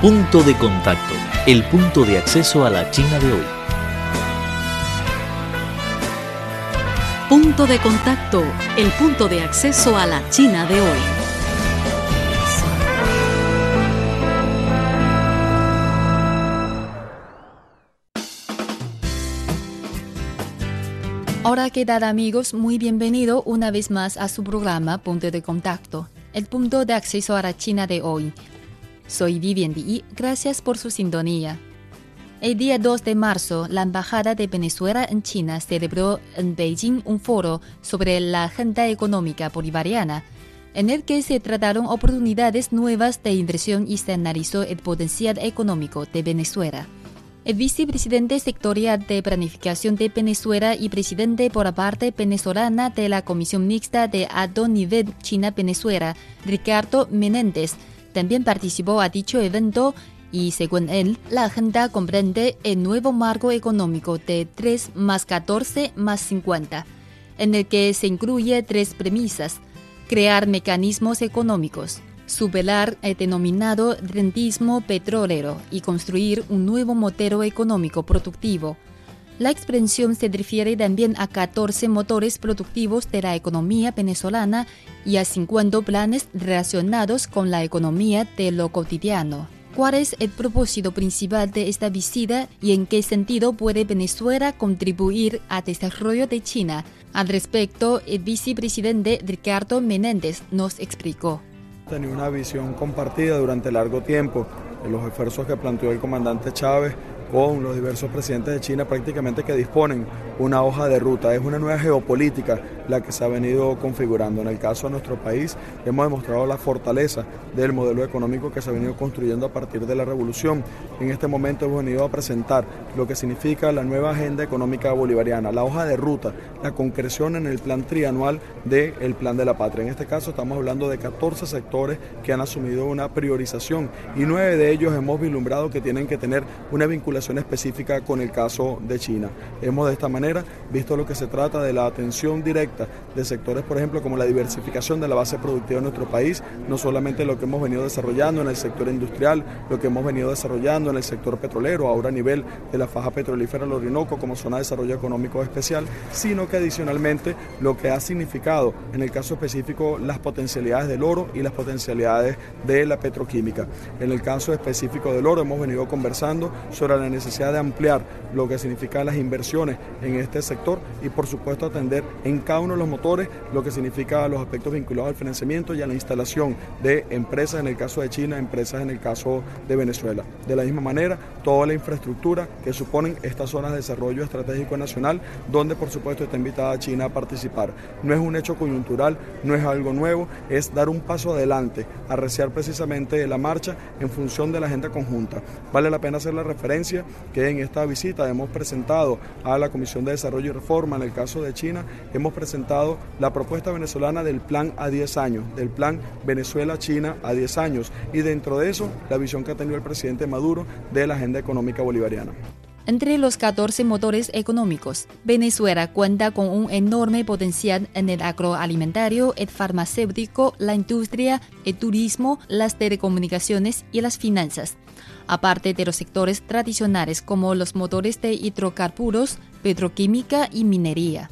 Punto de contacto, el punto de acceso a la China de hoy. Punto de contacto, el punto de acceso a la China de hoy. Hola, ¿qué tal amigos? Muy bienvenido una vez más a su programa Punto de Contacto, el punto de acceso a la China de hoy. Soy Vivian Di, gracias por su sintonía. El día 2 de marzo, la Embajada de Venezuela en China celebró en Beijing un foro sobre la agenda económica bolivariana, en el que se trataron oportunidades nuevas de inversión y se analizó el potencial económico de Venezuela. El vicepresidente sectorial de planificación de Venezuela y presidente por la parte venezolana de la Comisión Mixta de Alto Nivel China-Venezuela, Ricardo Menéndez, también participó a dicho evento y según él, la agenda comprende el nuevo marco económico de 3 más 14 más 50, en el que se incluye tres premisas. Crear mecanismos económicos, superar el denominado rentismo petrolero y construir un nuevo modelo económico productivo la expresión se refiere también a 14 motores productivos de la economía venezolana y a 50 planes relacionados con la economía de lo cotidiano. ¿Cuál es el propósito principal de esta visita y en qué sentido puede Venezuela contribuir al desarrollo de China? Al respecto, el vicepresidente Ricardo Menéndez nos explicó. Tenía una visión compartida durante largo tiempo los esfuerzos que planteó el comandante Chávez con los diversos presidentes de China prácticamente que disponen una hoja de ruta. Es una nueva geopolítica la que se ha venido configurando. En el caso de nuestro país hemos demostrado la fortaleza del modelo económico que se ha venido construyendo a partir de la revolución. En este momento hemos venido a presentar lo que significa la nueva agenda económica bolivariana, la hoja de ruta, la concreción en el plan trianual del plan de la patria. En este caso estamos hablando de 14 sectores que han asumido una priorización y nueve de ellos hemos vislumbrado que tienen que tener una vinculación específica con el caso de China. Hemos de esta manera visto lo que se trata de la atención directa de sectores, por ejemplo, como la diversificación de la base productiva de nuestro país, no solamente lo que hemos venido desarrollando en el sector industrial, lo que hemos venido desarrollando en el sector petrolero, ahora a nivel de la faja petrolífera del Orinoco como zona de desarrollo económico especial, sino que adicionalmente lo que ha significado en el caso específico las potencialidades del oro y las potencialidades de la petroquímica. En el caso específico del oro hemos venido conversando sobre la necesidad de ampliar lo que significan las inversiones en este sector y por supuesto atender en cada uno de los motores, lo que significa los aspectos vinculados al financiamiento y a la instalación de empresas, en el caso de China, empresas en el caso de Venezuela. De la misma manera, toda la infraestructura que suponen estas zonas de desarrollo estratégico nacional, donde por supuesto está invitada China a participar. No es un hecho coyuntural, no es algo nuevo, es dar un paso adelante, arreciar precisamente la marcha en función de la agenda conjunta. Vale la pena hacer la referencia que en esta visita hemos presentado a la Comisión de Desarrollo y Reforma, en el caso de China, hemos presentado la propuesta venezolana del plan a 10 años, del plan Venezuela-China a 10 años y dentro de eso la visión que ha tenido el presidente Maduro de la agenda económica bolivariana. Entre los 14 motores económicos, Venezuela cuenta con un enorme potencial en el agroalimentario, el farmacéutico, la industria, el turismo, las telecomunicaciones y las finanzas, aparte de los sectores tradicionales como los motores de hidrocarburos, petroquímica y minería.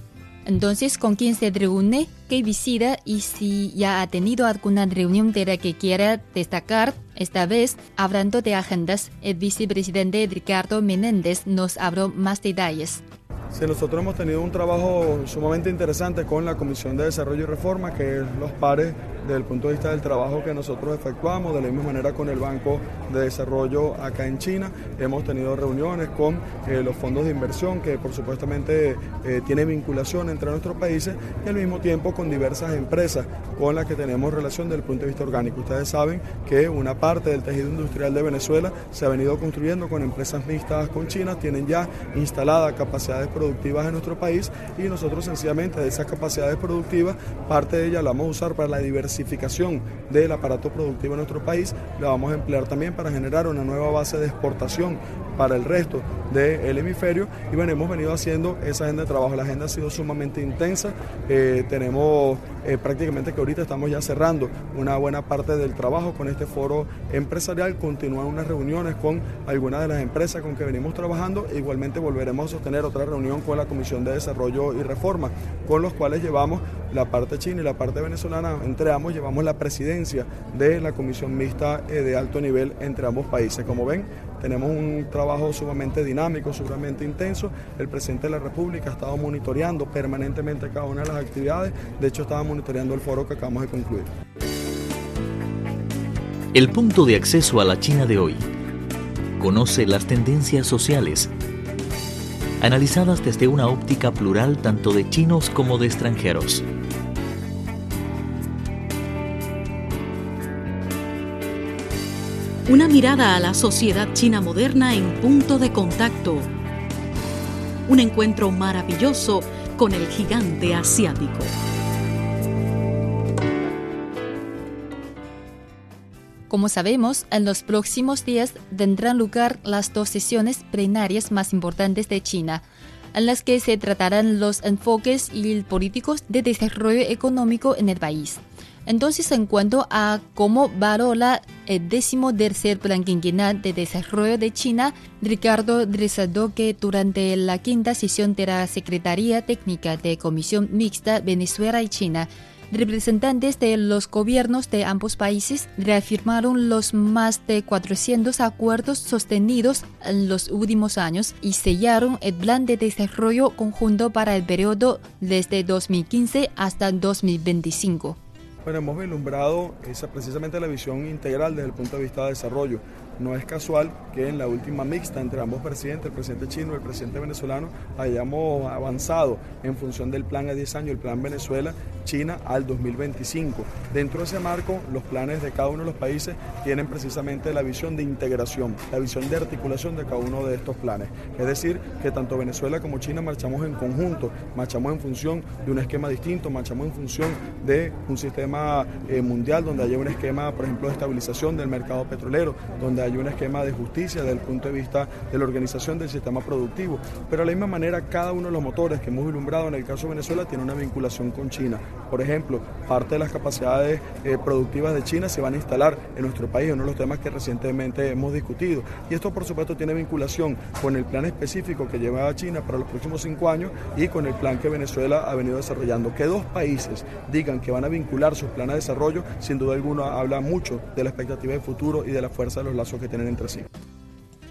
Entonces, ¿con quién se reúne? ¿Qué visita? Y si ya ha tenido alguna reunión de la que quiera destacar, esta vez, hablando de agendas, el vicepresidente Ricardo Menéndez nos habló más detalles. Sí, nosotros hemos tenido un trabajo sumamente interesante con la Comisión de Desarrollo y Reforma, que es los pares desde el punto de vista del trabajo que nosotros efectuamos, de la misma manera con el Banco de Desarrollo acá en China. Hemos tenido reuniones con eh, los fondos de inversión que por supuestamente eh, tienen vinculación entre nuestros países y al mismo tiempo con diversas empresas con las que tenemos relación desde el punto de vista orgánico. Ustedes saben que una parte del tejido industrial de Venezuela se ha venido construyendo con empresas mixtas con China, tienen ya instaladas capacidades productivas en nuestro país y nosotros sencillamente de esas capacidades productivas, parte de ellas la vamos a usar para la diversificación del aparato productivo en nuestro país, la vamos a emplear también para generar una nueva base de exportación para el resto del hemisferio. Y bueno, hemos venido haciendo esa agenda de trabajo. La agenda ha sido sumamente intensa, eh, tenemos eh, prácticamente que ahorita estamos ya cerrando una buena parte del trabajo con este foro empresarial. Continúan unas reuniones con algunas de las empresas con que venimos trabajando. Igualmente volveremos a sostener otra reunión con la Comisión de Desarrollo y Reforma, con los cuales llevamos la parte china y la parte venezolana, entre ambos llevamos la presidencia de la Comisión Mixta eh, de alto nivel entre ambos países. Como ven, tenemos un trabajo sumamente dinámico, sumamente intenso. El presidente de la República ha estado monitoreando permanentemente cada una de las actividades. De hecho, estaba monitoreando el foro que acabamos de concluir. El punto de acceso a la China de hoy. Conoce las tendencias sociales, analizadas desde una óptica plural tanto de chinos como de extranjeros. Una mirada a la sociedad china moderna en punto de contacto. Un encuentro maravilloso con el gigante asiático. Como sabemos, en los próximos días tendrán lugar las dos sesiones plenarias más importantes de China, en las que se tratarán los enfoques y políticos de desarrollo económico en el país. Entonces, en cuanto a cómo valora el décimo tercer plan quinquenal de desarrollo de China, Ricardo resaltó que durante la quinta sesión de la Secretaría Técnica de Comisión Mixta Venezuela y China, representantes de los gobiernos de ambos países reafirmaron los más de 400 acuerdos sostenidos en los últimos años y sellaron el plan de desarrollo conjunto para el periodo desde 2015 hasta 2025 hemos vislumbrado esa precisamente la visión integral desde el punto de vista de desarrollo. No es casual que en la última mixta entre ambos presidentes, el presidente chino y el presidente venezolano, hayamos avanzado en función del plan a 10 años, el plan Venezuela-China al 2025. Dentro de ese marco, los planes de cada uno de los países tienen precisamente la visión de integración, la visión de articulación de cada uno de estos planes. Es decir, que tanto Venezuela como China marchamos en conjunto, marchamos en función de un esquema distinto, marchamos en función de un sistema eh, mundial donde haya un esquema, por ejemplo, de estabilización del mercado petrolero, donde hay un esquema de justicia desde el punto de vista de la organización del sistema productivo. Pero de la misma manera, cada uno de los motores que hemos vislumbrado en el caso de Venezuela tiene una vinculación con China. Por ejemplo, parte de las capacidades eh, productivas de China se van a instalar en nuestro país, uno de los temas que recientemente hemos discutido. Y esto, por supuesto, tiene vinculación con el plan específico que lleva China para los próximos cinco años y con el plan que Venezuela ha venido desarrollando. Que dos países digan que van a vincular sus planes de desarrollo, sin duda alguna habla mucho de la expectativa de futuro y de la fuerza de los lazos que tienen.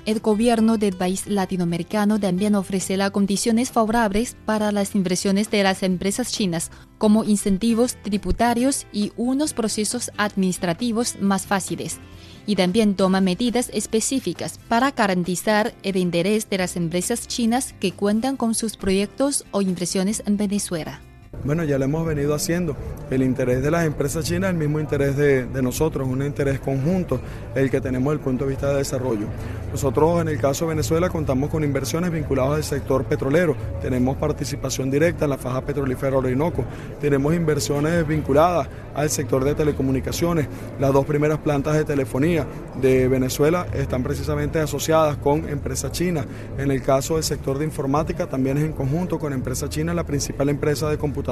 El gobierno del país latinoamericano también ofrece las condiciones favorables para las inversiones de las empresas chinas, como incentivos tributarios y unos procesos administrativos más fáciles. Y también toma medidas específicas para garantizar el interés de las empresas chinas que cuentan con sus proyectos o inversiones en Venezuela. Bueno, ya lo hemos venido haciendo. El interés de las empresas chinas es el mismo interés de, de, nosotros, un interés conjunto, el que tenemos desde el punto de vista de desarrollo. Nosotros en el caso de Venezuela contamos con inversiones vinculadas al sector petrolero, tenemos participación directa en la faja petrolífera Orinoco, tenemos inversiones vinculadas al sector de telecomunicaciones. Las dos primeras plantas de telefonía de Venezuela están precisamente asociadas con empresas chinas. En el caso del sector de informática también es en conjunto con empresa china, la principal empresa de computación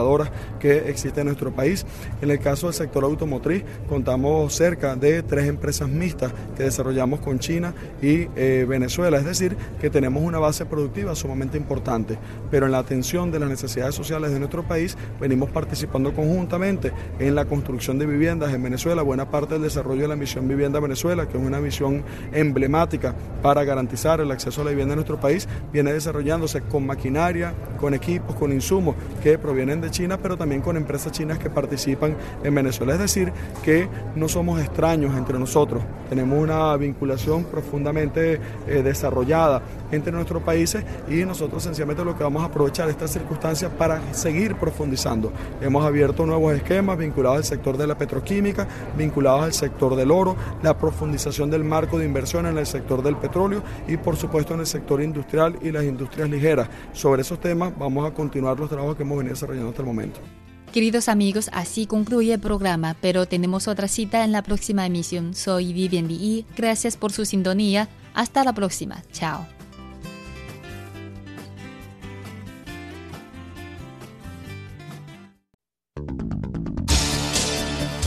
que existe en nuestro país. En el caso del sector automotriz, contamos cerca de tres empresas mixtas que desarrollamos con China y eh, Venezuela, es decir, que tenemos una base productiva sumamente importante, pero en la atención de las necesidades sociales de nuestro país venimos participando conjuntamente en la construcción de viviendas en Venezuela, buena parte del desarrollo de la misión Vivienda Venezuela, que es una misión emblemática para garantizar el acceso a la vivienda en nuestro país, viene desarrollándose con maquinaria, con equipos, con insumos que provienen de China, pero también con empresas chinas que participan en Venezuela. Es decir, que no somos extraños entre nosotros, tenemos una vinculación profundamente eh, desarrollada entre nuestros países y nosotros sencillamente lo que vamos a aprovechar estas circunstancias para seguir profundizando. Hemos abierto nuevos esquemas vinculados al sector de la petroquímica, vinculados al sector del oro, la profundización del marco de inversión en el sector del petróleo y por supuesto en el sector industrial y las industrias ligeras. Sobre esos temas vamos a continuar los trabajos que hemos venido desarrollando el momento. Queridos amigos, así concluye el programa, pero tenemos otra cita en la próxima emisión. Soy Vivian Lee, gracias por su sintonía. Hasta la próxima. Chao.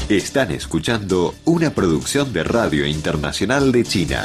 Están escuchando una producción de Radio Internacional de China.